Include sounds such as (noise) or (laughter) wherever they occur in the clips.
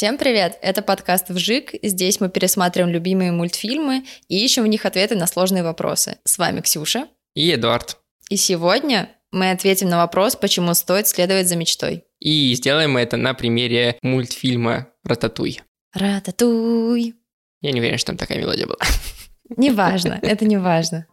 Всем привет! Это подкаст «Вжик». Здесь мы пересматриваем любимые мультфильмы и ищем в них ответы на сложные вопросы. С вами Ксюша. И Эдуард. И сегодня мы ответим на вопрос, почему стоит следовать за мечтой. И сделаем мы это на примере мультфильма «Рататуй». Рататуй. Я не уверен, что там такая мелодия была. Неважно, это не важно.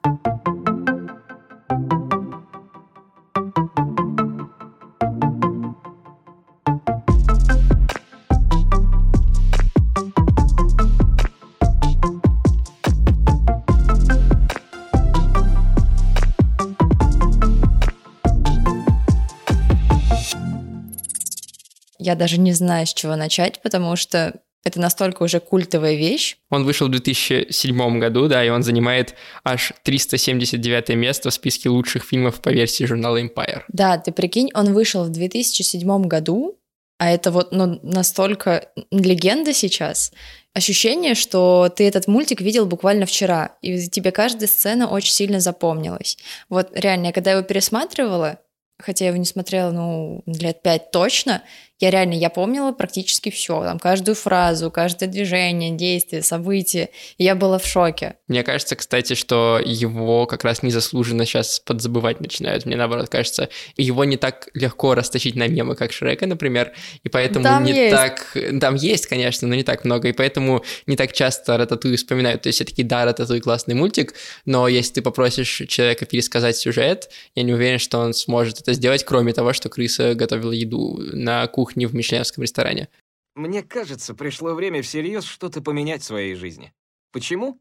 Я даже не знаю, с чего начать, потому что это настолько уже культовая вещь. Он вышел в 2007 году, да, и он занимает аж 379 место в списке лучших фильмов по версии журнала Empire. Да, ты прикинь, он вышел в 2007 году, а это вот ну, настолько легенда сейчас. Ощущение, что ты этот мультик видел буквально вчера, и тебе каждая сцена очень сильно запомнилась. Вот реально, я когда его пересматривала, хотя я его не смотрела, ну, лет пять точно, я реально, я помнила практически все, там, каждую фразу, каждое движение, действие, событие, и я была в шоке. Мне кажется, кстати, что его как раз незаслуженно сейчас подзабывать начинают. Мне наоборот кажется, его не так легко растащить на мемы, как Шрека, например, и поэтому Там не есть. так... Там есть, конечно, но не так много, и поэтому не так часто Рататуй вспоминают. То есть все-таки, да, Рататуй классный мультик, но если ты попросишь человека пересказать сюжет, я не уверен, что он сможет это сделать, кроме того, что крыса готовила еду на кухне в мишленовском ресторане. Мне кажется, пришло время всерьез что-то поменять в своей жизни. Почему?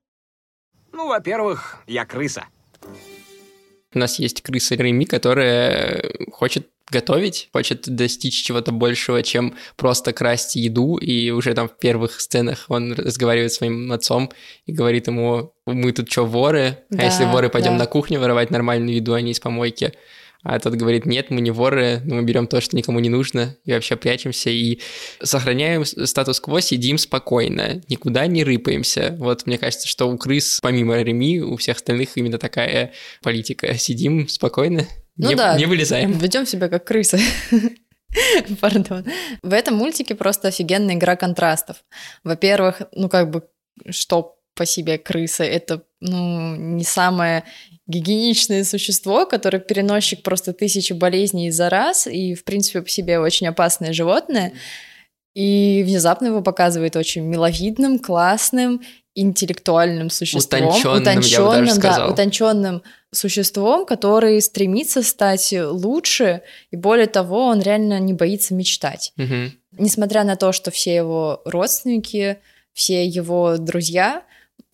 Ну, во-первых, я крыса. У нас есть крыса Реми, которая хочет готовить, хочет достичь чего-то большего, чем просто красть еду, и уже там в первых сценах он разговаривает с своим отцом и говорит ему, мы тут что, воры? Да, а если воры, пойдем да. на кухню воровать нормальную еду, а не из помойки? А тот говорит, нет, мы не воры, но мы берем то, что никому не нужно, и вообще прячемся, и сохраняем статус-кво, сидим спокойно, никуда не рыпаемся. Вот мне кажется, что у крыс, помимо Реми, у всех остальных именно такая политика. Сидим спокойно, Ну не, да. не вылезаем. Ведем себя как крысы. (laughs) Пардон. В этом мультике просто офигенная игра контрастов. Во-первых, ну как бы, что по себе крыса, это ну, не самое гигиеничное существо, которое переносчик просто тысячи болезней за раз, и, в принципе, по себе очень опасное животное. И внезапно его показывает очень миловидным, классным, интеллектуальным существом. Утонченным, я бы даже Утонченным, да, сказал. утонченным существом, который стремится стать лучше, и более того, он реально не боится мечтать. Мгм. Несмотря на то, что все его родственники, все его друзья,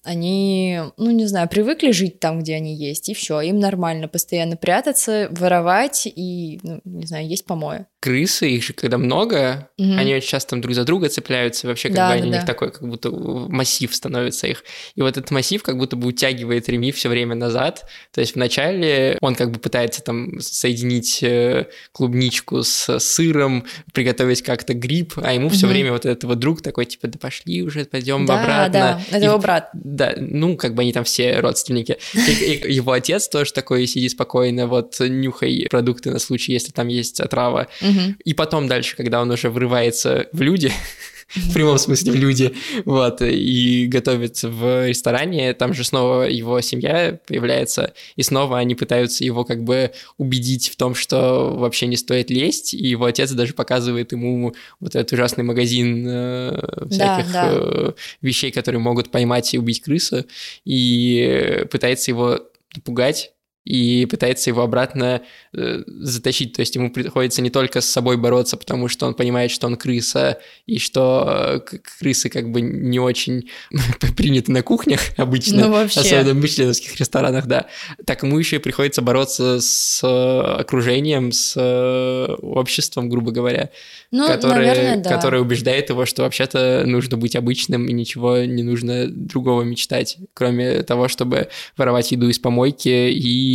они, ну не знаю, привыкли жить там, где они есть, и все, им нормально постоянно прятаться, воровать и, ну, не знаю, есть помои. Крысы, их же когда много, Мгм. они очень часто там друг за друга цепляются, вообще как Да, бы да, они у них да. такой, как будто массив становится их. И вот этот массив как будто бы утягивает Реми все время назад. То есть вначале он как бы пытается там соединить э, клубничку с сыром, приготовить как-то гриб, а ему все Мгм. время вот этот вот друг такой, типа, да пошли уже, пойдем да, обратно. да, это И его брат. Да, ну, как бы они там все родственники. И, и его отец тоже такой, сиди спокойно, вот, нюхай продукты на случай, если там есть отрава. Мгм. И потом дальше, когда он уже врывается в люди, (laughs) (laughs) в прямом смысле в люди, вот, и готовится в ресторане, там же снова его семья появляется, и снова они пытаются его как бы убедить в том, что вообще не стоит лезть, и его отец даже показывает ему вот этот ужасный магазин э, всяких да. э, вещей, которые могут поймать и убить крысу, и пытается его напугать, и пытается его обратно э, затащить. То есть ему приходится не только с собой бороться, потому что он понимает, что он крыса, и что э, крысы как бы не очень (laughs) приняты на кухнях обычно, Ну, вообще. особенно в мишленовских ресторанах, да. Так ему еще и приходится бороться с э, окружением, с э, обществом, грубо говоря, Ну, которое, наверное, да. которое убеждает его, что вообще-то нужно быть обычным и ничего не нужно другого мечтать, кроме того, чтобы воровать еду из помойки и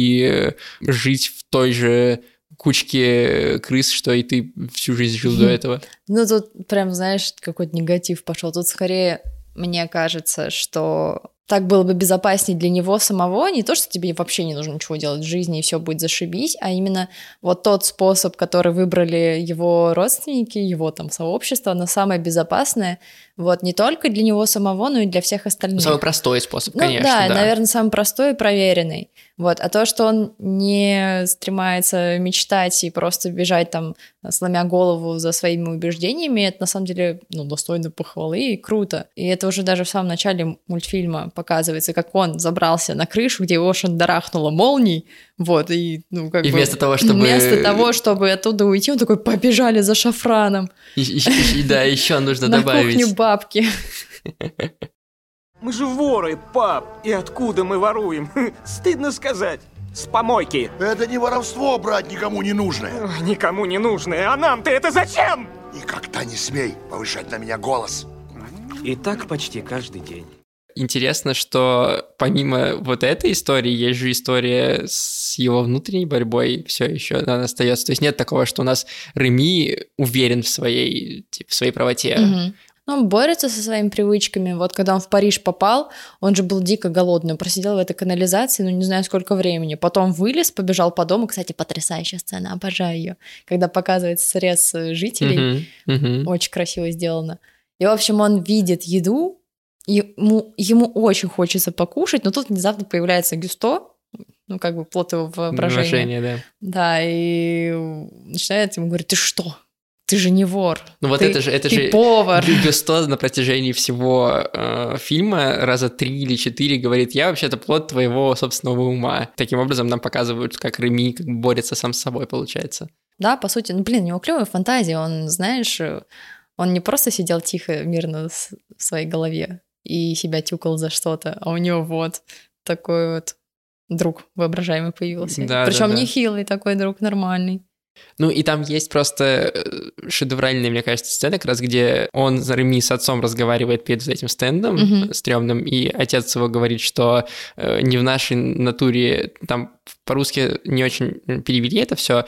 жить в той же кучке крыс, что и ты всю жизнь жил до (laughs) этого. Ну, тут прям, знаешь, какой-то негатив пошел. Тут скорее, мне кажется, что так было бы безопаснее для него самого, не то, что тебе вообще не нужно ничего делать в жизни, и все будет зашибись, а именно вот тот способ, который выбрали его родственники, его там сообщество, оно самое безопасное, вот, не только для него самого, но и для всех остальных. Самый простой способ, ну, конечно. Да, да, наверное, самый простой и проверенный. Вот. А то, что он не стремается мечтать и просто бежать там, сломя голову за своими убеждениями, это на самом деле ну, достойно похвалы и круто. И это уже даже в самом начале мультфильма показывается, как он забрался на крышу, где его шандарахнуло молнией, вот, и, ну, как и бы... вместо того, чтобы... Вместо того, чтобы оттуда уйти, он такой, побежали за шафраном. И, и, и, да, еще нужно на добавить. кухню бабки. Мы же воры, пап. И откуда мы воруем? (laughs) Стыдно сказать. С помойки. Это не воровство, брать никому не нужное. Никому не нужное. А нам-то это зачем? Никогда не смей повышать на меня голос. И так почти каждый день. Интересно, что помимо вот этой истории, есть же история с его внутренней борьбой все еще она остается. То есть нет такого, что у нас Реми уверен в своей, типа, в своей правоте. Мгм. Ну, он борется со своими привычками. Вот когда он в Париж попал, он же был дико голодный. Он просидел в этой канализации, ну, не знаю, сколько времени. Потом вылез, побежал по дому. Кстати, потрясающая сцена, обожаю ее. Когда показывается срез э, жителей. Мгм, мгм. Очень красиво сделано. И, в общем, он видит еду, ему, ему очень хочется покушать, но тут внезапно появляется Гюсто, ну, как бы плод его воображения. Воображение, да. Да, и начинает ему говорить, ты что? Ты же не вор. Ну вот Ты- это же, это ты же повар. Гю- Гюсто на протяжении всего э, фильма раза три или четыре говорит, я вообще-то плод твоего собственного ума. Таким образом нам показывают, как Реми как борется сам с собой, получается. Да, по сути, ну, блин, у него клевая фантазия. Он, знаешь, э, он не просто сидел тихо, мирно в своей голове и себя тюкал за что-то, а у него вот такой вот друг воображаемый появился. Да, Причем да, да. не хилый такой друг, нормальный. Ну и там есть просто э, шедевральная, мне кажется, сцена, как раз где он за Реми с отцом разговаривает перед этим стендом Мгм. стрёмным, и отец его говорит, что э, не в нашей натуре, там по-русски не очень перевели это все,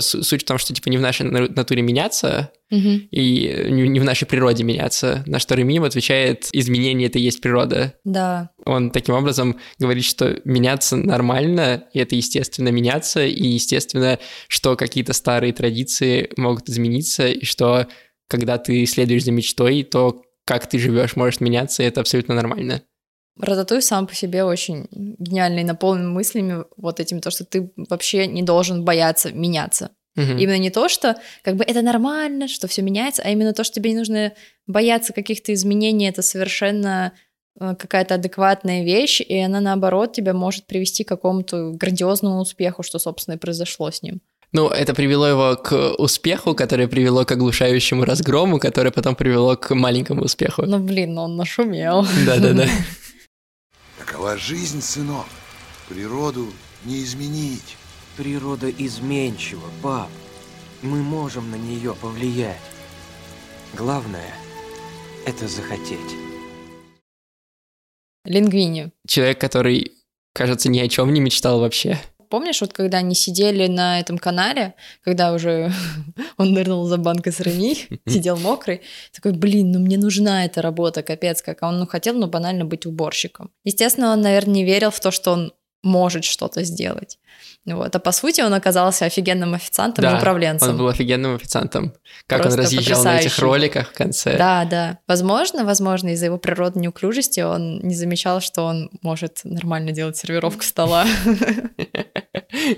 суть в том, что типа не в нашей на- натуре меняться, Мгм. и не в нашей природе меняться. На что Реми ему отвечает, изменение — это и есть природа. Да, Он таким образом говорит, что меняться нормально, и это естественно меняться, и естественно, что какие-то старые традиции могут измениться, и что когда ты следуешь за мечтой, то как ты живешь может меняться, и это абсолютно нормально. Рататуй сам по себе очень гениальный, наполнен мыслями вот этим, то, что ты вообще не должен бояться меняться. Мгм. Именно не то, что как бы это нормально, что все меняется, а именно то, что тебе не нужно бояться каких-то изменений, это совершенно э, какая-то адекватная вещь, и она, наоборот, тебя может привести к какому-то грандиозному успеху, что, собственно, и произошло с ним. Ну, это привело его к успеху, которое привело к оглушающему разгрому, которое потом привело к маленькому успеху. Ну, блин, он нашумел. Да-да-да. (laughs) Такова жизнь, сынок. Природу не изменить. Природа изменчива, пап. Мы можем на нее повлиять. Главное — это захотеть. Лингвини. Человек, который, кажется, ни о чем не мечтал вообще. Помнишь, вот когда они сидели на этом канале, когда уже (laughs) он нырнул за банкой с Реми, (laughs) сидел мокрый, такой, блин, ну мне нужна эта работа, капец, как А он ну, хотел, ну, банально быть уборщиком. Естественно, он, наверное, не верил в то, что он может что-то сделать. Вот. А по сути он оказался офигенным официантом и Да, управленцем. Он был офигенным официантом. Как Просто он разъезжал на этих роликах в конце. Да, да. Возможно, возможно, из-за его природной неуклюжести он не замечал, что он может нормально делать сервировку стола. (laughs)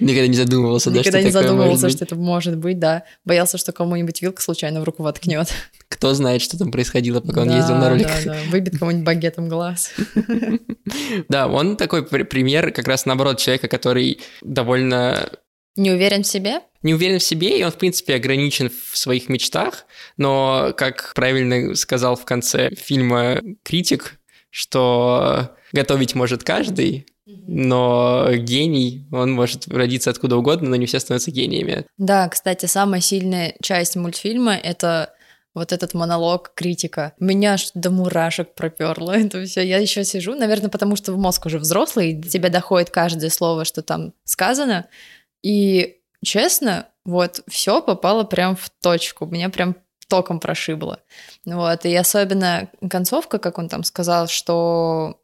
Никогда не задумывался, да, Никогда не задумывался, что это может быть, да. Боялся, что кому-нибудь вилка случайно в руку воткнет. Кто знает, что там происходило, пока он ездил на роликах. Да, да, выбит кому-нибудь багетом глаз. (laughs) Да, он такой пр- пример, как раз наоборот, человека, который довольно Не уверен в себе? не уверен в себе, и он, в принципе, ограничен в своих мечтах, но, как правильно сказал в конце фильма критик, что готовить может каждый, но гений, он может родиться откуда угодно, но не все становятся гениями. Да, кстати, самая сильная часть мультфильма — это вот этот монолог критика. Меня аж до мурашек проперло (laughs) это все. Я еще сижу, наверное, потому что в мозг уже взрослый, и до тебя доходит каждое слово, что там сказано. И честно, вот все попало прям в точку. Меня прям током прошибло. Вот. И особенно концовка, как он там сказал, что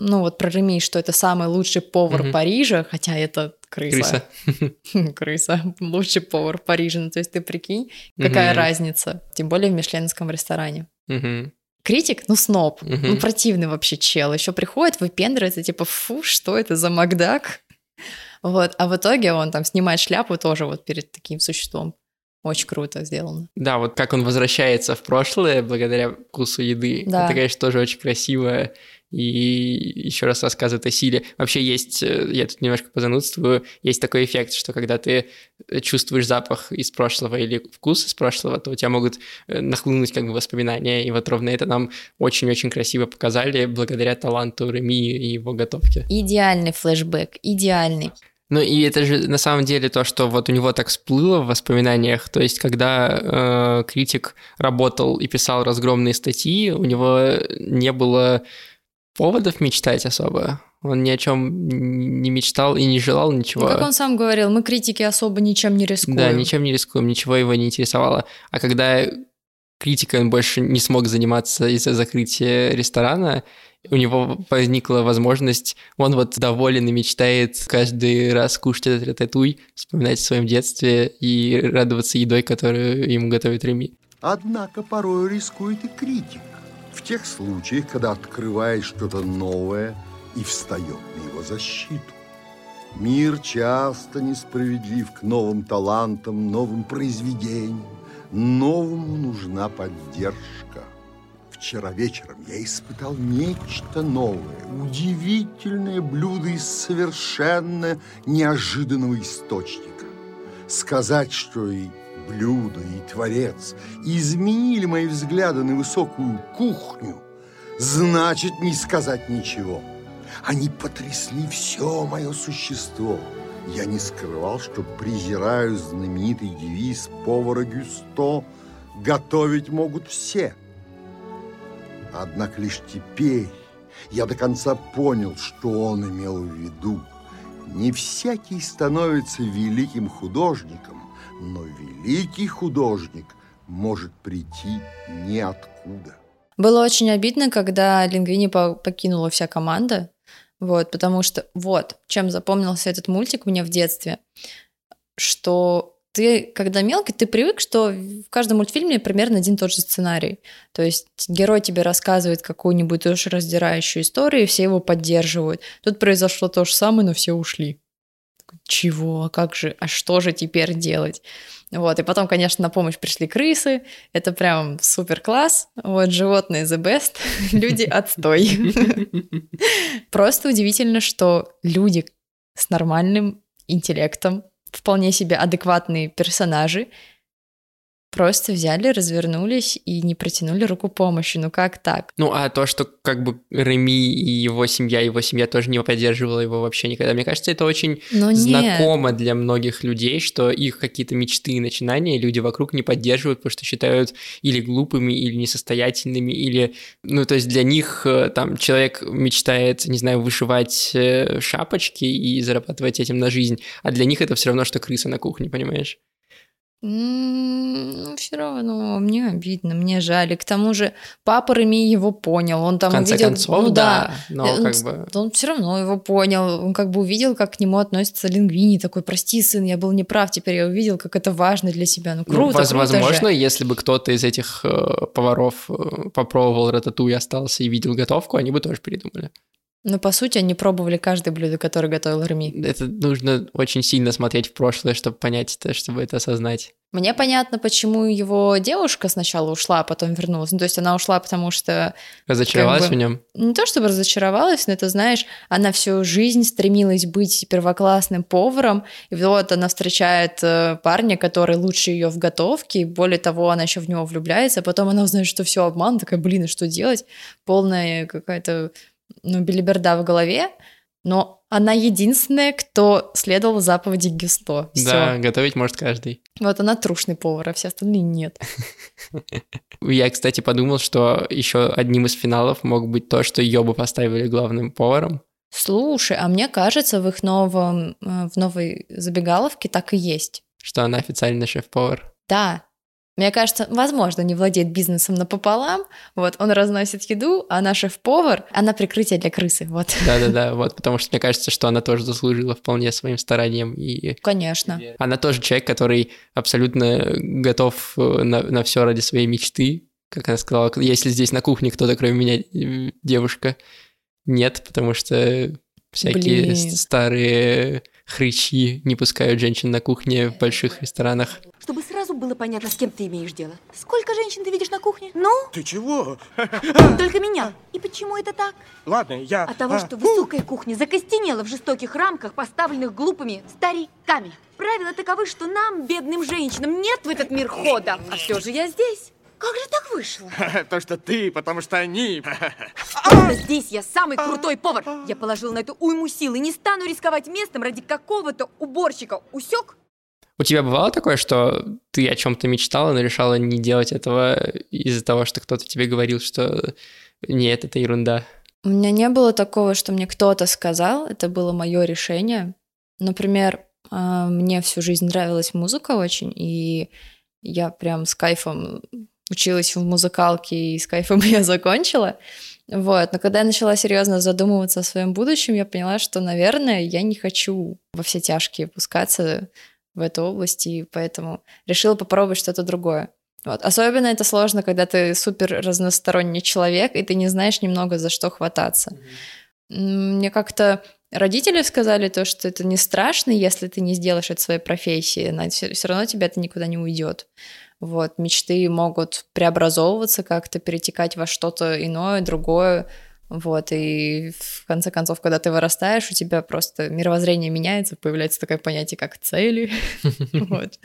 ну вот про Реми, что это самый лучший повар Мгм. Парижа, хотя это крыса. Крыса. (laughs) Крыса. Лучший повар Парижа. Ну, то есть ты прикинь, какая Мгм. разница. Тем более в мишленском ресторане. Мгм. Критик, ну, сноб, Мгм. ну, противный вообще чел. Еще приходит, выпендривается, типа, фу, что это за Макдак? Вот, а в итоге он там снимает шляпу тоже вот перед таким существом. Очень круто сделано. Да, вот как он возвращается в прошлое благодаря вкусу еды. Да. Это, конечно, тоже очень красиво. И еще раз рассказывает о силе. Вообще есть, э, я тут немножко позанудствую, есть такой эффект, что когда ты чувствуешь запах из прошлого или вкус из прошлого, то у тебя могут э, нахлынуть как бы воспоминания. И вот ровно это нам очень-очень красиво показали благодаря таланту Реми и его готовке. Идеальный флешбэк, идеальный. Ну и это же на самом деле то, что вот у него так всплыло в воспоминаниях. То есть, когда э, критик работал и писал разгромные статьи, у него не было поводов мечтать особо. Он ни о чем не мечтал и не желал ничего. Ну, как он сам говорил, мы критики особо ничем не рискуем. Да, ничем не рискуем, ничего его не интересовало. А когда критикой он больше не смог заниматься из-за закрытия ресторана, у него возникла возможность, он вот доволен и мечтает каждый раз кушать этот рататуй, вспоминать о своем детстве и радоваться едой, которую ему готовит Реми. Однако порой рискует и критик. В тех случаях, когда открывает что-то новое и встает на его защиту. Мир часто несправедлив к новым талантам, новым произведениям. Новому нужна поддержка. Вчера вечером я испытал нечто новое, удивительное блюдо из совершенно неожиданного источника. Сказать, что и блюдо, и творец изменили мои взгляды на высокую кухню, значит не сказать ничего. Они потрясли все мое существо. Я не скрывал, что презираю знаменитый девиз повара Гюсто «Готовить могут все». Однако лишь теперь я до конца понял, что он имел в виду. Не всякий становится великим художником, но великий художник может прийти ниоткуда. Было очень обидно, когда Лингвини по- покинула вся команда, вот, потому что вот, чем запомнился этот мультик мне в детстве, что ты, когда мелкий, ты привык, что в каждом мультфильме примерно один и тот же сценарий. То есть герой тебе рассказывает какую-нибудь душераздирающую историю, и все его поддерживают. Тут произошло то же самое, но все ушли. Чего? А как же? А что же теперь делать? Вот, и потом, конечно, на помощь пришли крысы. Это прям супер класс. Вот, животные the best, (laughs) люди отстой. (laughs) Просто удивительно, что люди с нормальным интеллектом, вполне себе адекватные персонажи, просто взяли, развернулись и не протянули руку помощи. Ну как так? Ну, а то, что как бы Реми и его семья, его семья тоже не поддерживала его вообще никогда. Мне кажется, это очень Но нет. знакомо для многих людей, что их какие-то мечты и начинания люди вокруг не поддерживают, потому что считают или глупыми, или несостоятельными, или... Ну, то есть для них э, там человек мечтает, не знаю, вышивать э, шапочки и зарабатывать этим на жизнь, а для них это все равно, что крыса на кухне, понимаешь? Ну, все равно, мне обидно, мне жаль. И к тому же папа Реми его понял. Он там В конце увидел... концов, ну, да, но он, как бы... Он все равно его понял. Он как бы увидел, как к нему относится Лингвини. Такой, прости, сын, я был неправ. Теперь я увидел, как это важно для себя. Ну, Ну, круто, воз- круто возможно, же. если бы кто-то из этих э, поваров э, попробовал рататуй, остался и видел готовку, они бы тоже передумали. Но, по сути, они пробовали каждое блюдо, которое готовил Реми. Это нужно очень сильно смотреть в прошлое, чтобы понять это, чтобы это осознать. Мне понятно, почему его девушка сначала ушла, а потом вернулась. Ну, то есть она ушла, потому что Разочаровалась Как бы- в нем? не то чтобы разочаровалась, но это, знаешь, она всю жизнь стремилась быть первоклассным поваром, и вот она встречает э, парня, который лучше ее в готовке, и более того, она еще в него влюбляется, а потом она узнает, что все обман, такая, блин, и что делать? Полная какая-то, ну, белиберда в голове, но она единственная, кто следовал заповеди Гюсто. Всё. Да, готовить может каждый. Вот она трушный повар, а все остальные нет. (laughs) Я, кстати, подумал, что еще одним из финалов мог быть то, что ее бы поставили главным поваром. Слушай, а мне кажется, в их новом, э, в новой забегаловке так и есть. Что она официально шеф-повар. Да, Мне кажется, возможно, не владеет бизнесом напополам, вот, он разносит еду, а наш шеф-повар, она прикрытие для крысы, вот. (laughs) Да-да-да, вот, потому что мне кажется, что она тоже заслужила вполне своим старанием. И Конечно. она тоже человек, который абсолютно готов э, на, на все ради своей мечты. Как она сказала, если здесь на кухне кто-то, кроме меня, э, девушка, нет, потому что всякие Блин. старые хрычи не пускают женщин на кухне в больших ресторанах. Чтобы сразу было понятно, с кем ты имеешь дело. Сколько женщин ты видишь на кухне? Ну, Ты чего? только меня. И почему это так? Ладно, я... От того, а, что высокая кухня закостенела в жестоких рамках, поставленных глупыми стариками. Правила таковы, что нам, бедным женщинам, нет в этот мир хода. А все же я здесь. Как же так вышло? (laughs) То, что ты, потому что они... Здесь я самый крутой повар. Я положил на это уйму сил и не стану рисковать местом ради какого-то уборщика. Усек? У тебя бывало такое, что ты о чем-то мечтала, но решала не делать этого из-за того, что кто-то тебе говорил, что нет, это ерунда? У меня не было такого, что мне кто-то сказал, это было мое решение. Например, а, мне всю жизнь нравилась музыка очень, и я прям с кайфом училась в музыкалке, и с кайфом (laughs) ее закончила. Вот. Но когда я начала серьезно задумываться о своем будущем, я поняла, что, наверное, я не хочу во все тяжкие пускаться в эту область, и поэтому решила попробовать что-то другое. Вот. Особенно это сложно, когда ты супер разносторонний человек, и ты не знаешь немного за что хвататься. М, Мне как-то родители сказали то, что это не страшно, если ты не сделаешь это своей профессией, все равно тебя это никуда не уйдет. Вот, мечты могут преобразовываться как-то, перетекать во что-то иное, другое. Вот, и в конце концов, когда ты вырастаешь, у тебя просто мировоззрение меняется, появляется такое понятие, как цели. (laughs) Вот.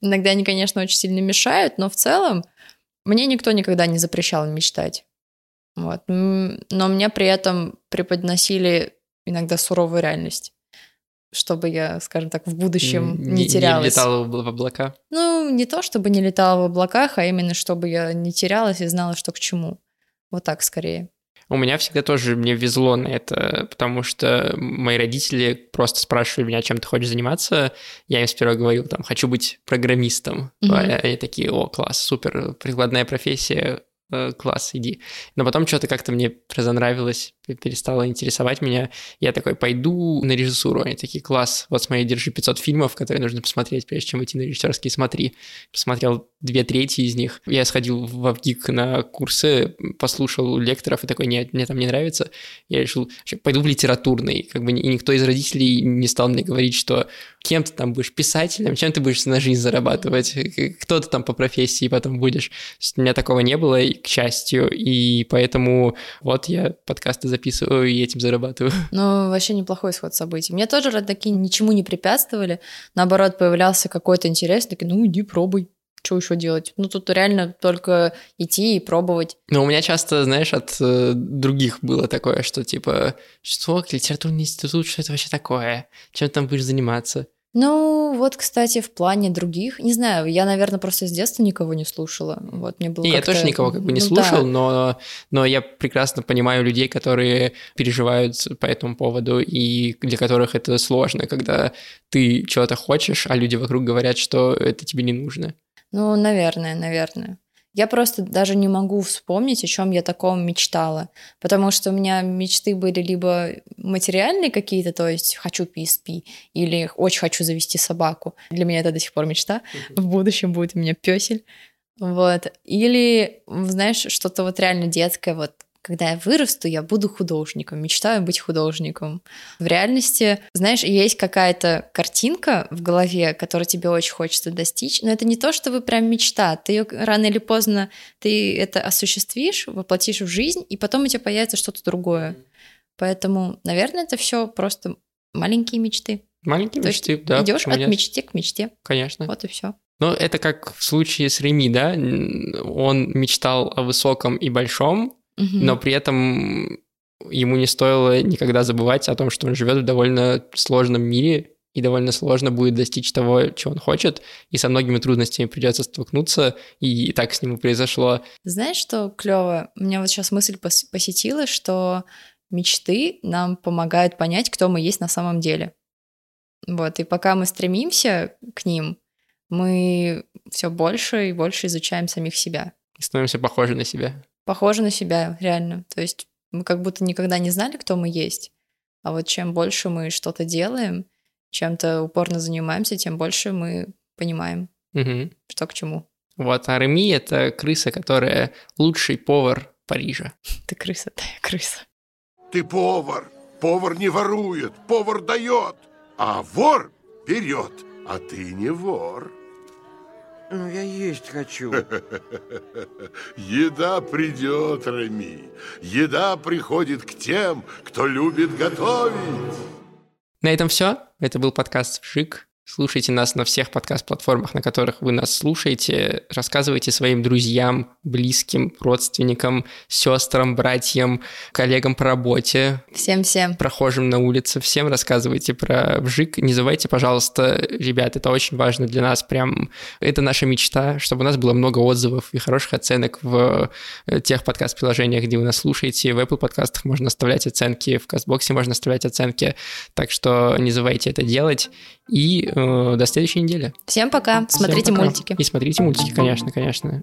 Иногда они, конечно, очень сильно мешают, но в целом мне никто никогда не запрещал мечтать. Вот. Но мне при этом преподносили иногда суровую реальность, чтобы я, скажем так, в будущем М, не, терялась. Не летала в облака? Ну, не то, чтобы не летала в облаках, а именно, чтобы я не терялась и знала, что к чему. Вот так скорее. У меня всегда тоже, мне везло на это, потому что мои родители просто спрашивали меня, чем ты хочешь заниматься. Я им сперва говорил, там, хочу быть программистом. А Они такие, о, класс, супер, прикладная профессия, класс, иди. Но потом что-то как-то мне разонравилось, перестало интересовать меня. Я такой, пойду на режиссуру. Они такие, класс, вот смотри, держи 500 фильмов, которые нужно посмотреть, прежде чем идти на режиссерские, смотри. Посмотрел две трети из них. Я сходил в Авгик на курсы, послушал лекторов и такой, нет, мне там не нравится. Я решил, пойду в литературный. Как бы и никто из родителей не стал мне говорить, что кем ты там будешь, писателем, чем ты будешь на жизнь зарабатывать, кто ты там по профессии потом будешь. То есть у меня такого не было, к счастью, и поэтому вот я подкасты записываю и этим зарабатываю. (laughs) Ну, вообще неплохой исход событий. Мне тоже родаки ничему не препятствовали. Наоборот, появлялся какой-то интерес. Такие, ну, иди, пробуй. Что еще делать? Ну, тут реально только идти и пробовать. Но у меня часто, знаешь, от э, других было такое, что типа, что, литературный институт, что это вообще такое? Чем ты там будешь заниматься? Ну, вот, кстати, в плане других, не знаю, я, наверное, просто с детства никого не слушала. Вот мне было Не, я тоже никого как бы не ну слушал, да. но, но я прекрасно понимаю людей, которые переживают по этому поводу и для которых это сложно, когда ты чего-то хочешь, а люди вокруг говорят, что это тебе не нужно. Ну, наверное, наверное. Я просто даже не могу вспомнить, о чем я таком мечтала, потому что у меня мечты были либо материальные какие-то, то есть хочу PSP, или очень хочу завести собаку. Для меня это до сих пор мечта. В будущем будет у меня песель. Вот. Или, знаешь, что-то вот реально детское, вот когда я вырасту, я буду художником, мечтаю быть художником. В реальности, знаешь, есть какая-то картинка в голове, которую тебе очень хочется достичь, но это не то, что вы прям мечта. Ты ее рано или поздно, ты это осуществишь, воплотишь в жизнь, и потом у тебя появится что-то другое. Поэтому, наверное, это все просто маленькие мечты. Маленькие То есть мечты, да. Идешь почему от мечты к мечте. Конечно. Вот и все. Ну, это как в случае с Реми, да? Он мечтал о высоком и большом, но при этом ему не стоило никогда забывать о том, что он живет в довольно сложном мире, и довольно сложно будет достичь того, чего он хочет, и со многими трудностями придется столкнуться, и так с ним и произошло. Знаешь, что клево? У меня вот сейчас мысль пос- посетила, что мечты нам помогают понять, кто мы есть на самом деле. Вот, и пока мы стремимся к ним, мы все больше и больше изучаем самих себя. И становимся похожи на себя. Похожи на себя, реально. То есть мы как будто никогда не знали, кто мы есть. А вот чем больше мы что-то делаем, чем-то упорно занимаемся, тем больше мы понимаем, Мгм. что к чему. Вот, а Реми — это крыса, которая лучший повар Парижа. (laughs) Ты крыса, да, я крыса. Ты повар. Повар не ворует, повар дает. А вор берет. А ты не вор. Ну, я есть хочу. (laughs) Еда придет, Реми. Еда приходит к тем, кто любит готовить. На этом все. Это был подкаст «Вжик». Слушайте нас на всех подкаст-платформах, на которых вы нас слушаете. Рассказывайте своим друзьям, близким, родственникам, сестрам, братьям, коллегам по работе, Всем-всем. прохожим на улице. Всем рассказывайте про вжик. Не забывайте, пожалуйста, ребят, это очень важно для нас. Прям это наша мечта, чтобы у нас было много отзывов и хороших оценок в э, тех подкаст-приложениях, где вы нас слушаете. В Apple подкастах можно оставлять оценки, в Кастбоксе можно оставлять оценки. Так что не забывайте это делать. И э, до следующей недели. Всем пока. Всем Смотрите пока. мультики. И смотрите мультики, конечно, конечно.